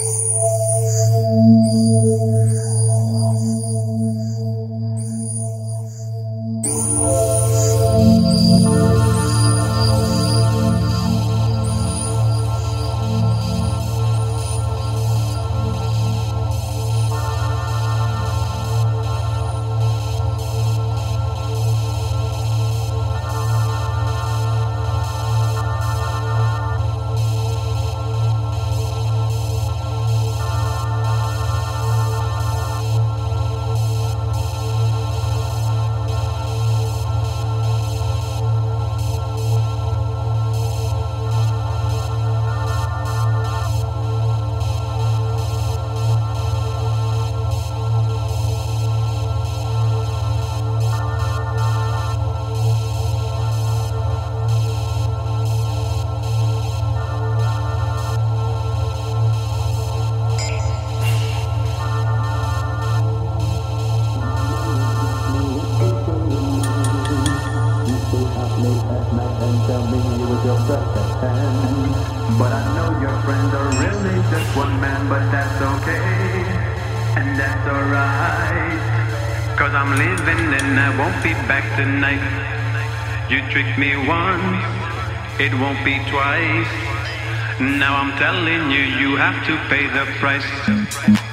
Mm. It won't be twice. Now I'm telling you, you have to pay the price.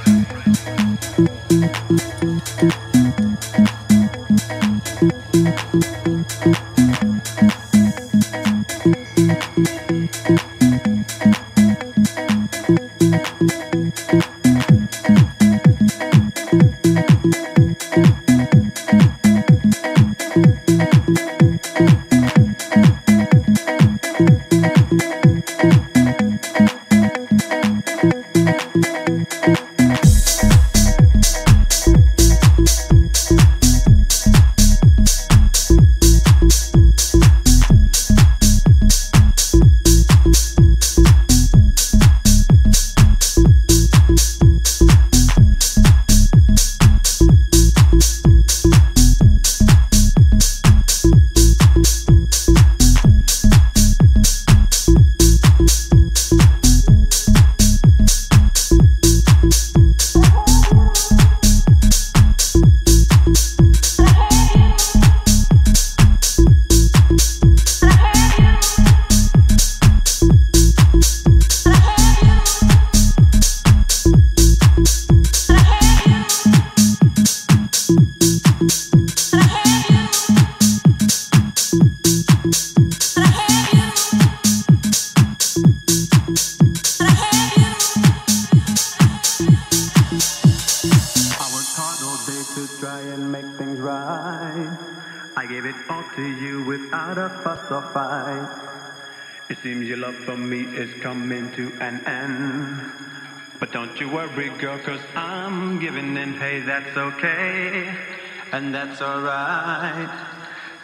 And that's alright.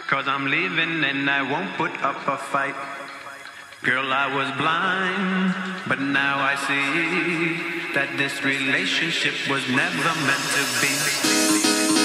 Cause I'm leaving and I won't put up a fight. Girl, I was blind, but now I see that this relationship was never meant to be.